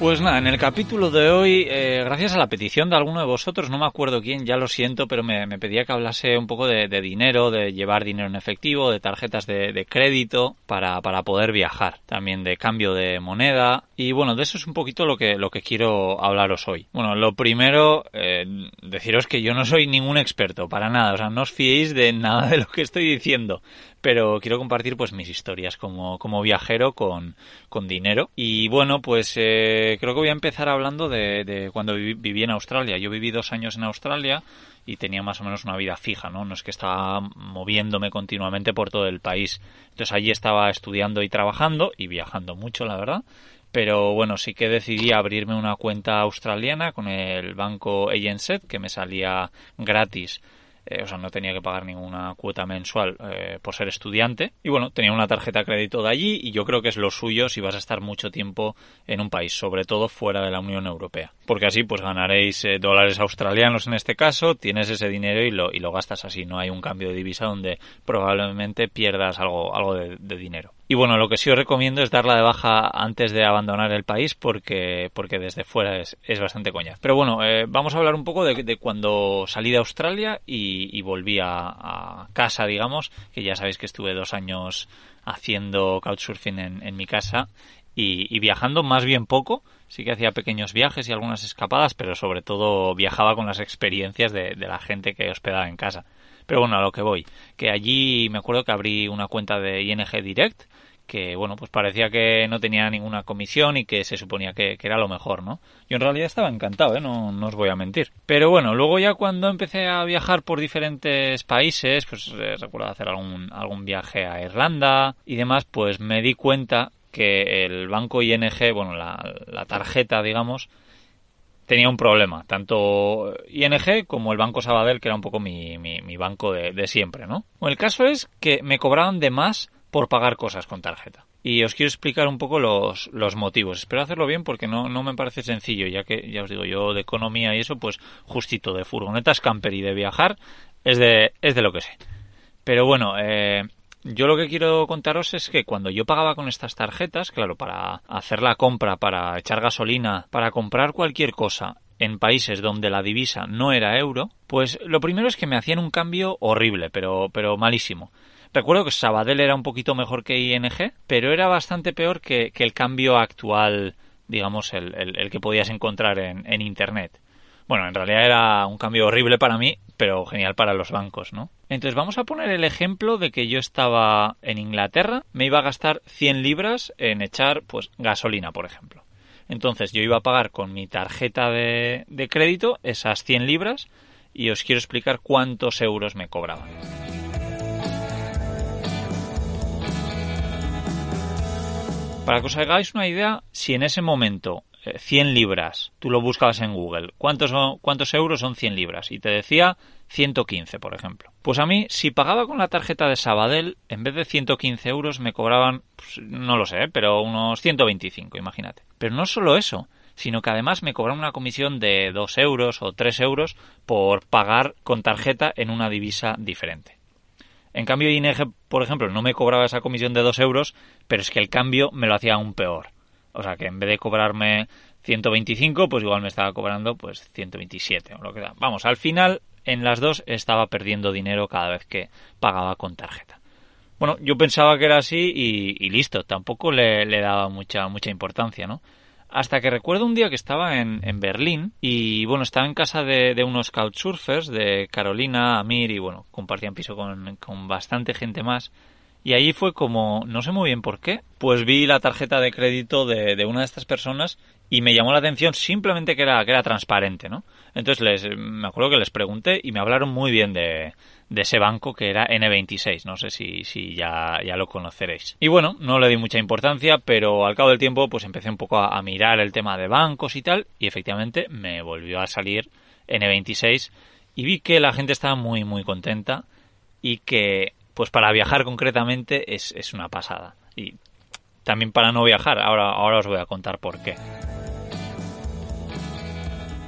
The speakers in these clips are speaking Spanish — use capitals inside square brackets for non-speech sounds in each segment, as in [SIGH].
Pues nada, en el capítulo de hoy, eh, gracias a la petición de alguno de vosotros, no me acuerdo quién, ya lo siento, pero me, pedía que hablase un poco de, dinero, de llevar dinero en efectivo, de tarjetas de, crédito para, para, poder viajar, también de cambio de moneda y bueno, de eso es un poquito lo que, lo que quiero hablaros hoy. Bueno, lo primero, eh, deciros que yo no soy ningún experto, para nada, o sea, no os fiéis de nada de lo que estoy diciendo pero quiero compartir pues mis historias como, como viajero con, con dinero. Y bueno, pues eh, creo que voy a empezar hablando de, cuando viví, en Australia. Yo viví dos años en Australia y tenía más o menos una vida fija, ¿no? No es que estaba moviéndome continuamente por todo el país. Entonces allí estaba estudiando y trabajando y viajando mucho, la verdad. Pero bueno, sí que decidí abrirme una cuenta australiana con el banco ANZ, que me salía gratis eh, o sea, no tenía que pagar ninguna cuota mensual eh, por ser estudiante. Y bueno, tenía una tarjeta de crédito de allí y yo creo que es lo suyo si vas a estar mucho tiempo en un país, sobre todo fuera de la Unión Europea. Porque así pues ganaréis eh, dólares australianos en este caso, tienes ese dinero y lo, y lo gastas así, no hay un cambio de divisa donde probablemente pierdas algo, algo de dinero. Y bueno, lo que sí os recomiendo es darla de baja antes de abandonar el país porque, porque desde fuera es, es bastante coña. Pero bueno, eh, vamos a hablar un poco de, cuando salí de Australia y, volví a, casa, digamos, que ya sabéis que estuve dos años haciendo couchsurfing en, en mi casa y, viajando más bien poco. Sí que hacía pequeños viajes y algunas escapadas, pero sobre todo viajaba con las experiencias de, de la gente que hospedaba en casa. Pero bueno, a lo que voy, que allí me acuerdo que abrí una cuenta de ING Direct que bueno, pues parecía que no tenía ninguna comisión y que se suponía que, era lo mejor, ¿no? Yo en realidad estaba encantado, ¿eh? No, no, os voy a mentir. Pero bueno, luego ya cuando empecé a viajar por diferentes países, pues eh, recuerdo hacer algún, algún viaje a Irlanda y demás, pues me di cuenta que el banco ING, bueno, la tarjeta, digamos, tenía un problema. Tanto ING como el Banco Sabadell, que era un poco mi, mi, banco de, de, siempre, ¿no? Bueno, el caso es que me cobraban de más por pagar cosas con tarjeta. Y os quiero explicar un poco los, los motivos. Espero hacerlo bien porque no, no me parece sencillo, ya que, ya os digo, yo de economía y eso, pues justito de furgonetas camper y de viajar es de, es de lo que sé. Pero bueno, eh, yo lo que quiero contaros es que cuando yo pagaba con estas tarjetas, claro, para hacer la compra, para echar gasolina, para comprar cualquier cosa en países donde la divisa no era euro, pues lo primero es que me hacían un cambio horrible, pero, pero malísimo. Recuerdo que Sabadell era un poquito mejor que ING, pero era bastante peor que, el cambio actual, digamos, el, el, que podías encontrar en, en, Internet. Bueno, en realidad era un cambio horrible para mí, pero genial para los bancos, ¿no? Entonces vamos a poner el ejemplo de que yo estaba en Inglaterra, me iba a gastar 100 libras en echar, pues, gasolina, por ejemplo. Entonces yo iba a pagar con mi tarjeta de, de crédito esas 100 libras y os quiero explicar cuántos euros me cobraban. Para que os hagáis una idea, si en ese momento 100 eh, libras, tú lo buscabas en Google, ¿cuántos, ¿cuántos euros son 100 libras? Y te decía 115, por ejemplo. Pues a mí, si pagaba con la tarjeta de Sabadell, en vez de 115 euros me cobraban, pues, no lo sé, pero unos 125, imagínate. Pero no solo eso, sino que además me cobraban una comisión de 2 euros o 3 euros por pagar con tarjeta en una divisa diferente. En cambio, ING, por ejemplo, no me cobraba esa comisión de 2 euros, pero es que el cambio me lo hacía aún peor. O sea que en vez de cobrarme 125, pues igual me estaba cobrando pues 127 o lo que. Vamos, al final en las dos estaba perdiendo dinero cada vez que pagaba con tarjeta. Bueno, yo pensaba que era así y, listo, tampoco le, daba mucha, mucha importancia, ¿no? Hasta que recuerdo un día que estaba en, en Berlín y bueno, estaba en casa de, de, unos couchsurfers, de Carolina, Amir y bueno, compartían piso con, con bastante gente más. Y ahí fue como, no sé muy bien por qué, pues vi la tarjeta de crédito de, de, una de estas personas y me llamó la atención simplemente que era, que era transparente, ¿no? Entonces les, me acuerdo que les pregunté y me hablaron muy bien de, de ese banco que era N26. No sé si, si ya, ya lo conoceréis. Y bueno, no le di mucha importancia, pero al cabo del tiempo pues empecé un poco a, mirar el tema de bancos y tal, y efectivamente me volvió a salir N26 y vi que la gente estaba muy muy contenta y que pues para viajar concretamente es, es una pasada. Y también para no viajar. Ahora, ahora os voy a contar por qué.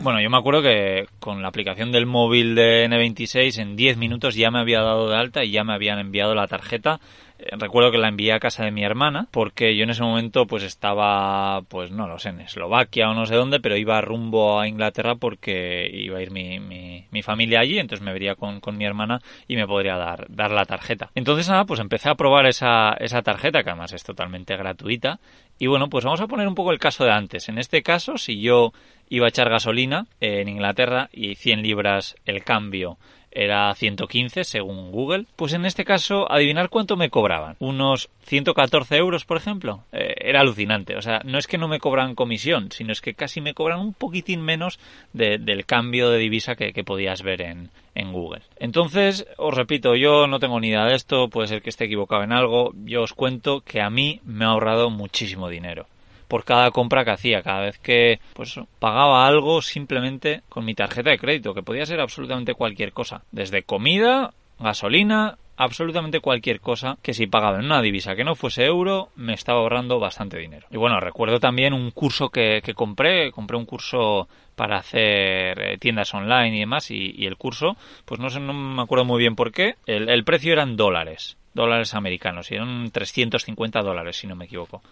Bueno, yo me acuerdo que con la aplicación del móvil de N26 en 10 minutos ya me había dado de alta y ya me habían enviado la tarjeta recuerdo que la envié a casa de mi hermana porque yo en ese momento pues estaba pues no lo sé en Eslovaquia o no sé dónde pero iba rumbo a Inglaterra porque iba a ir mi, mi, familia allí entonces me vería con, con, mi hermana y me podría dar, dar la tarjeta. Entonces nada pues empecé a probar esa, esa tarjeta que además es totalmente gratuita. Y bueno pues vamos a poner un poco el caso de antes. En este caso si yo iba a echar gasolina en Inglaterra y 100 libras el cambio era 115 según Google. Pues en este caso, adivinar cuánto me cobraban. Unos 114 euros, por ejemplo. Eh, era alucinante. O sea, no es que no me cobran comisión, sino es que casi me cobran un poquitín menos del cambio de divisa que, podías ver en, en Google. Entonces, os repito, yo no tengo ni idea de esto, puede ser que esté equivocado en algo. Yo os cuento que a mí me ha ahorrado muchísimo dinero por cada compra que hacía, cada vez que pues pagaba algo simplemente con mi tarjeta de crédito, que podía ser absolutamente cualquier cosa, desde comida, gasolina, absolutamente cualquier cosa que si pagaba en una divisa que no fuese euro me estaba ahorrando bastante dinero. Y bueno, recuerdo también un curso que, compré, compré un curso para hacer eh, tiendas online y demás y, el curso, pues no sé, no me acuerdo muy bien por qué, el, el precio eran dólares, dólares americanos, y eran 350 dólares si no me equivoco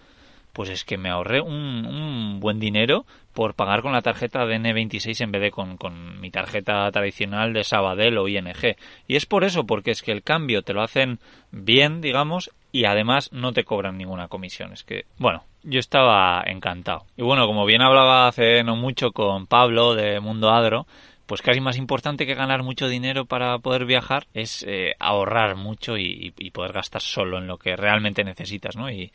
pues es que me ahorré un, buen dinero por pagar con la tarjeta de N26 en vez de con, mi tarjeta tradicional de Sabadell o ING. Y es por eso, porque es que el cambio te lo hacen bien, digamos, y además no te cobran ninguna comisión. Es que, bueno, yo estaba encantado. Y bueno, como bien hablaba hace no mucho con Pablo de Mundo Adro, pues casi más importante que ganar mucho dinero para poder viajar es eh, ahorrar mucho y, y, poder gastar solo en lo que realmente necesitas, ¿no? Y,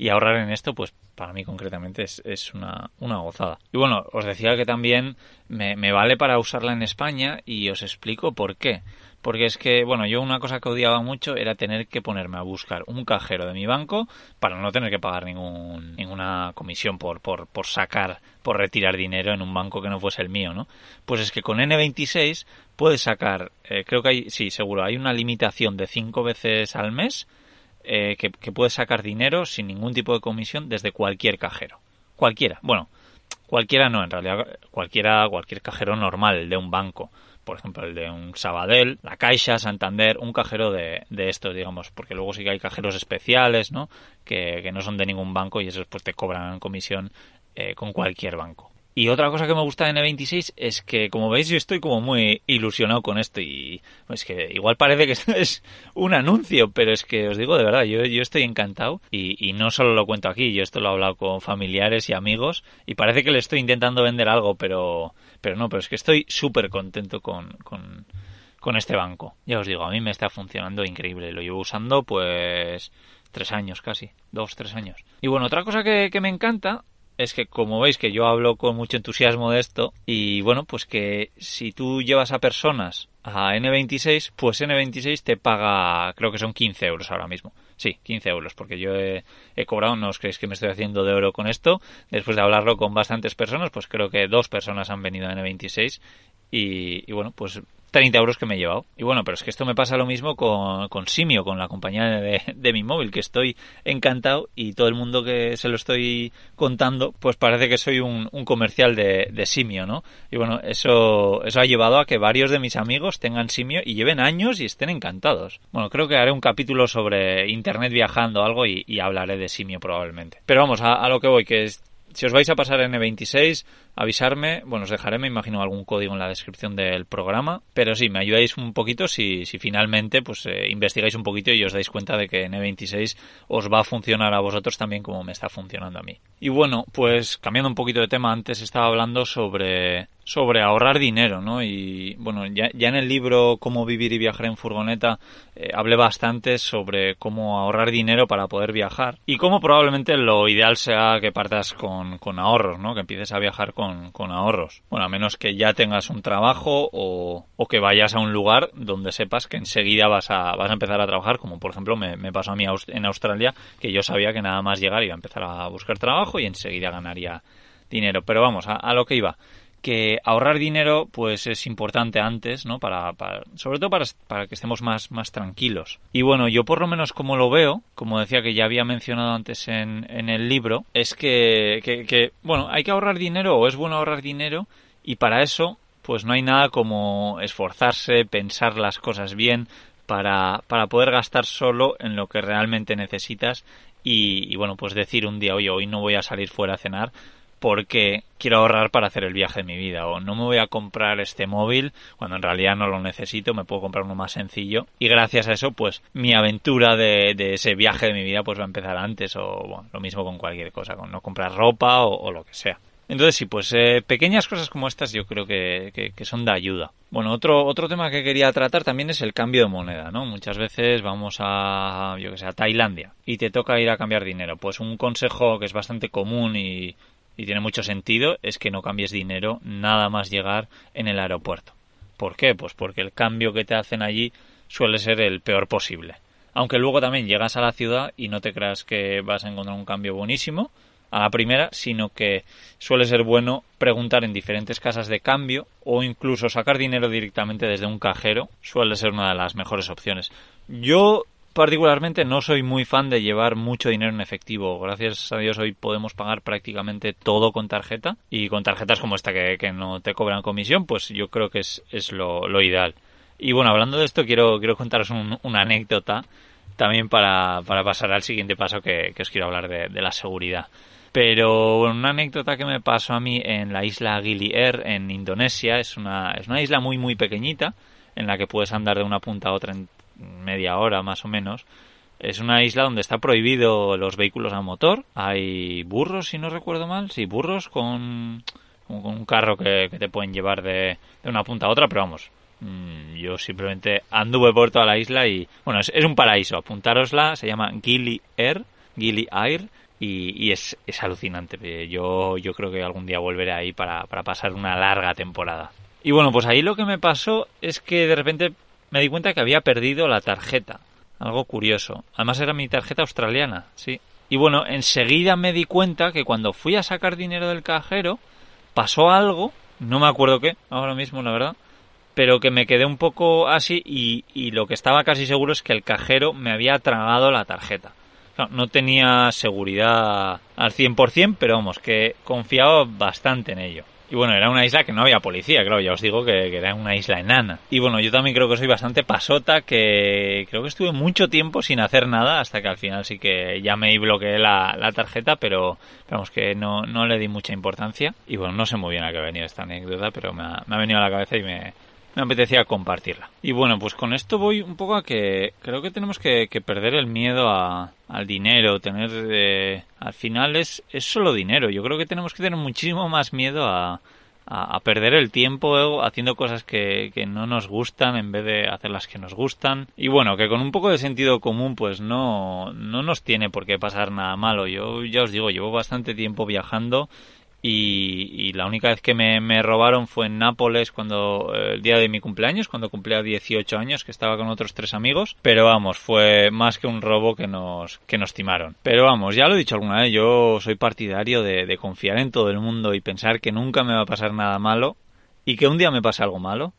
y ahorrar en esto, pues para mí concretamente es, es una, una, gozada. Y bueno, os decía que también me, me, vale para usarla en España y os explico por qué. Porque es que, bueno, yo una cosa que odiaba mucho era tener que ponerme a buscar un cajero de mi banco para no tener que pagar ningún, ninguna comisión por, por, por sacar, por retirar dinero en un banco que no fuese el mío, ¿no? Pues es que con N26 puedes sacar, eh, creo que hay, sí, seguro, hay una limitación de cinco veces al mes eh, que, que puedes sacar dinero sin ningún tipo de comisión desde cualquier cajero. Cualquiera. Bueno, cualquiera no, en realidad cualquiera, cualquier cajero normal de un banco. Por ejemplo, el de un Sabadell, la Caixa, Santander, un cajero de, de estos, digamos, porque luego sí que hay cajeros especiales, ¿no? Que, que no son de ningún banco y esos pues te cobran comisión eh, con cualquier banco. Y otra cosa que me gusta de N26 es que, como veis, yo estoy como muy ilusionado con esto y pues que igual parece que esto [LAUGHS] es un anuncio, pero es que os digo de verdad, yo, yo estoy encantado y, y no solo lo cuento aquí, yo esto lo he hablado con familiares y amigos y parece que le estoy intentando vender algo, pero, pero no, pero es que estoy súper contento con, con, con este banco. Ya os digo, a mí me está funcionando increíble, lo llevo usando pues tres años casi, dos, tres años. Y bueno, otra cosa que, que me encanta es que como veis que yo hablo con mucho entusiasmo de esto y bueno, pues que si tú llevas a personas a N26, pues N26 te paga, creo que son 15 euros ahora mismo. Sí, 15 euros, porque yo he, cobrado, no os creéis que me estoy haciendo de oro con esto. Después de hablarlo con bastantes personas, pues creo que dos personas han venido a N26 y, bueno, pues 30 euros que me he llevado. Y bueno, pero es que esto me pasa lo mismo con, con Simio, con la compañía de, de, mi móvil, que estoy encantado y todo el mundo que se lo estoy contando, pues parece que soy un, un comercial de, de, Simio, ¿no? Y bueno, eso, eso ha llevado a que varios de mis amigos tengan Simio y lleven años y estén encantados. Bueno, creo que haré un capítulo sobre Internet viajando algo y, y hablaré de Simio probablemente. Pero vamos, a, a lo que voy, que es si os vais a pasar N26, avisarme. Bueno, os dejaré, me imagino, algún código en la descripción del programa. Pero sí, me ayudáis un poquito si, si finalmente pues eh, investigáis un poquito y os dais cuenta de que N26 os va a funcionar a vosotros también como me está funcionando a mí. Y bueno, pues cambiando un poquito de tema, antes estaba hablando sobre sobre ahorrar dinero, ¿no? Y bueno, ya, ya en el libro Cómo vivir y viajar en furgoneta eh, hablé bastante sobre cómo ahorrar dinero para poder viajar y cómo probablemente lo ideal sea que partas con, con ahorros, ¿no? Que empieces a viajar con, con, ahorros. Bueno, a menos que ya tengas un trabajo o, o, que vayas a un lugar donde sepas que enseguida vas a, vas a empezar a trabajar, como por ejemplo me, pasó a mí en Australia, que yo sabía que nada más llegar iba a empezar a buscar trabajo y enseguida ganaría dinero. Pero vamos, a lo que iba que ahorrar dinero pues es importante antes, ¿no? Para, sobre todo para, para, que estemos más, más tranquilos. Y bueno, yo por lo menos como lo veo, como decía que ya había mencionado antes en, en el libro, es que, que, que, bueno, hay que ahorrar dinero o es bueno ahorrar dinero y para eso pues no hay nada como esforzarse, pensar las cosas bien para, para poder gastar solo en lo que realmente necesitas y, y bueno, pues decir un día, oye, hoy no voy a salir fuera a cenar porque quiero ahorrar para hacer el viaje de mi vida o no me voy a comprar este móvil cuando en realidad no lo necesito, me puedo comprar uno más sencillo y gracias a eso pues mi aventura de, ese viaje de mi vida pues va a empezar antes o bueno, lo mismo con cualquier cosa, con no comprar ropa o, lo que sea. Entonces sí, pues eh, pequeñas cosas como estas yo creo que, que, son de ayuda. Bueno, otro, otro tema que quería tratar también es el cambio de moneda, ¿no? Muchas veces vamos a, yo que sé, a Tailandia y te toca ir a cambiar dinero. Pues un consejo que es bastante común y y tiene mucho sentido es que no cambies dinero nada más llegar en el aeropuerto. ¿Por qué? Pues porque el cambio que te hacen allí suele ser el peor posible. Aunque luego también llegas a la ciudad y no te creas que vas a encontrar un cambio buenísimo a la primera, sino que suele ser bueno preguntar en diferentes casas de cambio o incluso sacar dinero directamente desde un cajero, suele ser una de las mejores opciones. Yo particularmente no soy muy fan de llevar mucho dinero en efectivo. Gracias a Dios hoy podemos pagar prácticamente todo con tarjeta y con tarjetas como esta que, no te cobran comisión, pues yo creo que es, lo, ideal. Y bueno, hablando de esto, quiero, contaros una anécdota también para, pasar al siguiente paso que, os quiero hablar de, la seguridad. Pero una anécdota que me pasó a mí en la isla Gili Air en Indonesia es una, es una isla muy muy pequeñita en la que puedes andar de una punta a otra en media hora más o menos. Es una isla donde está prohibido los vehículos a motor. Hay burros, si no recuerdo mal. Sí, burros con, con un carro que, te pueden llevar de, una punta a otra, pero vamos. Mm, yo simplemente anduve por toda la isla y, bueno, es, un paraíso. Apuntárosla, se llama Gili Air, Gili Air, y, es, es, alucinante. Yo, yo creo que algún día volveré ahí para, para pasar una larga temporada. Y bueno, pues ahí lo que me pasó es que de repente me di cuenta que había perdido la tarjeta. Algo curioso. Además era mi tarjeta australiana, sí. Y bueno, enseguida me di cuenta que cuando fui a sacar dinero del cajero, pasó algo, no me acuerdo qué, ahora mismo la verdad, pero que me quedé un poco así y, lo que estaba casi seguro es que el cajero me había tragado la tarjeta. No, no tenía seguridad al 100%, pero vamos, que confiaba bastante en ello. Y bueno, era una isla que no había policía, claro, ya os digo que, era una isla enana. Y bueno, yo también creo que soy bastante pasota, que creo que estuve mucho tiempo sin hacer nada, hasta que al final sí que llamé y bloqueé la, la tarjeta, pero vamos, que no, no le di mucha importancia. Y bueno, no sé muy bien a qué ha venido esta anécdota, pero me ha, me ha venido a la cabeza y me, me apetecía compartirla. Y bueno, pues con esto voy un poco a que creo que tenemos que, perder el miedo a, al dinero, tener... Eh, al final es, es solo dinero. Yo creo que tenemos que tener muchísimo más miedo a, a, perder el tiempo haciendo cosas que, que, no nos gustan en vez de hacer las que nos gustan. Y bueno, que con un poco de sentido común pues no, no nos tiene por qué pasar nada malo. Yo ya os digo, llevo bastante tiempo viajando y, la única vez que me, robaron fue en Nápoles cuando eh, el día de mi cumpleaños, cuando cumplía 18 años, que estaba con otros tres amigos. Pero vamos, fue más que un robo que nos, que nos timaron. Pero vamos, ya lo he dicho alguna vez, yo soy partidario de, confiar en todo el mundo y pensar que nunca me va a pasar nada malo y que un día me pase algo malo,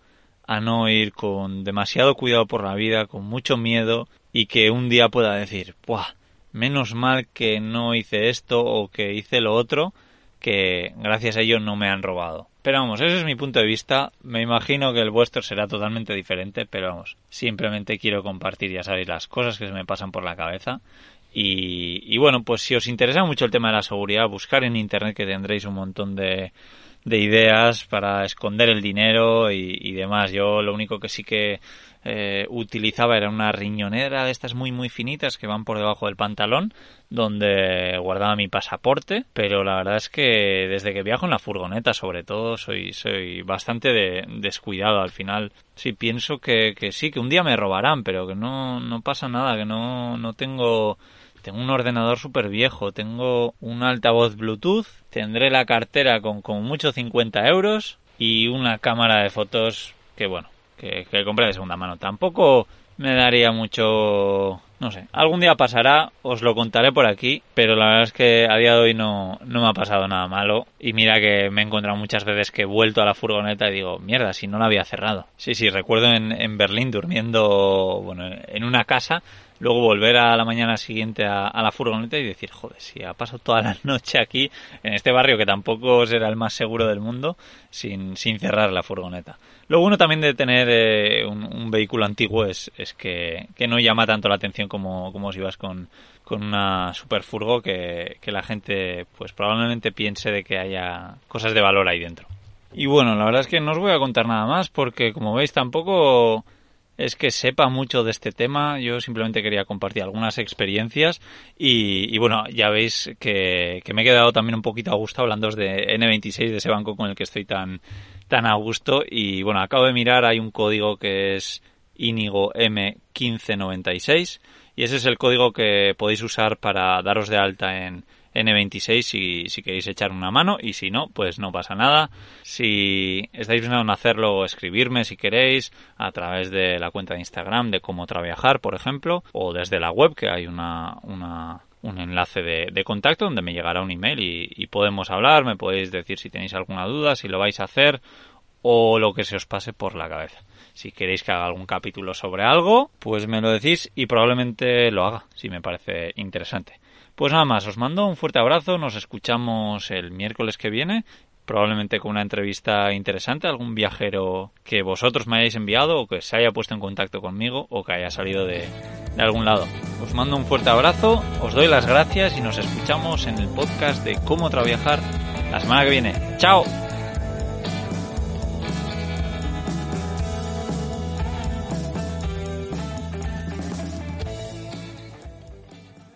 a no ir con demasiado cuidado por la vida, con mucho miedo y que un día pueda decir, ¡buah! Menos mal que no hice esto o que hice lo otro que gracias a ello no me han robado. Pero vamos, ese es mi punto de vista. Me imagino que el vuestro será totalmente diferente, pero vamos, simplemente quiero compartir, ya sabéis, las cosas que se me pasan por la cabeza. Y, y bueno, pues si os interesa mucho el tema de la seguridad, buscar en internet que tendréis un montón de, de ideas para esconder el dinero y, demás. Yo lo único que sí que eh, utilizaba era una riñonera de estas muy muy finitas que van por debajo del pantalón donde guardaba mi pasaporte pero la verdad es que desde que viajo en la furgoneta sobre todo soy soy bastante descuidado al final sí pienso que, que sí que un día me robarán pero que no no pasa nada que no no tengo tengo un ordenador súper viejo, tengo un altavoz Bluetooth, tendré la cartera con como mucho 50 euros y una cámara de fotos que bueno, que, que compré de segunda mano. Tampoco me daría mucho No sé, algún día pasará, os lo contaré por aquí, pero la verdad es que a día de hoy no, no me ha pasado nada malo. Y mira que me he encontrado muchas veces que he vuelto a la furgoneta y digo, mierda, si no la había cerrado. Sí, sí, recuerdo en, en Berlín durmiendo, bueno, en una casa luego volver a la mañana siguiente a, la furgoneta y decir, joder, si ha pasado toda la [LAUGHS] noche aquí, en este barrio que tampoco será el más seguro del mundo, sin, sin cerrar la furgoneta. Lo bueno también de tener eh, un, vehículo antiguo es, es que, no llama tanto la atención como, como si vas con, con una superfurgo que, que la gente pues probablemente piense de que haya cosas de valor ahí dentro. Y bueno, la verdad es que no os voy a contar nada más porque como veis tampoco es que sepa mucho de este tema. Yo simplemente quería compartir algunas experiencias y, bueno, ya veis que, me he quedado también un poquito a gusto hablando de N26, de ese banco con el que estoy tan, tan a gusto. Y bueno, acabo de mirar, hay un código que es Inigo M1596 y ese es el código que podéis usar para daros de alta en N26 si, si queréis echar una mano y si no, pues no pasa nada. Si estáis pensando en hacerlo, escribirme si queréis a través de la cuenta de Instagram de cómo trabajar, por ejemplo, o desde la web que hay una, una un enlace de, contacto donde me llegará un email y podemos hablar, me podéis decir si tenéis alguna duda, si lo vais a hacer o lo que se os pase por la cabeza. Si queréis que haga algún capítulo sobre algo, pues me lo decís y probablemente lo haga, si me parece interesante. Pues nada más, os mando un fuerte abrazo, nos escuchamos el miércoles que viene, probablemente con una entrevista interesante, algún viajero que vosotros me hayáis enviado o que se haya puesto en contacto conmigo o que haya salido de, de algún lado. Os mando un fuerte abrazo, os doy las gracias y nos escuchamos en el podcast de cómo trabajar la semana que viene. ¡Chao!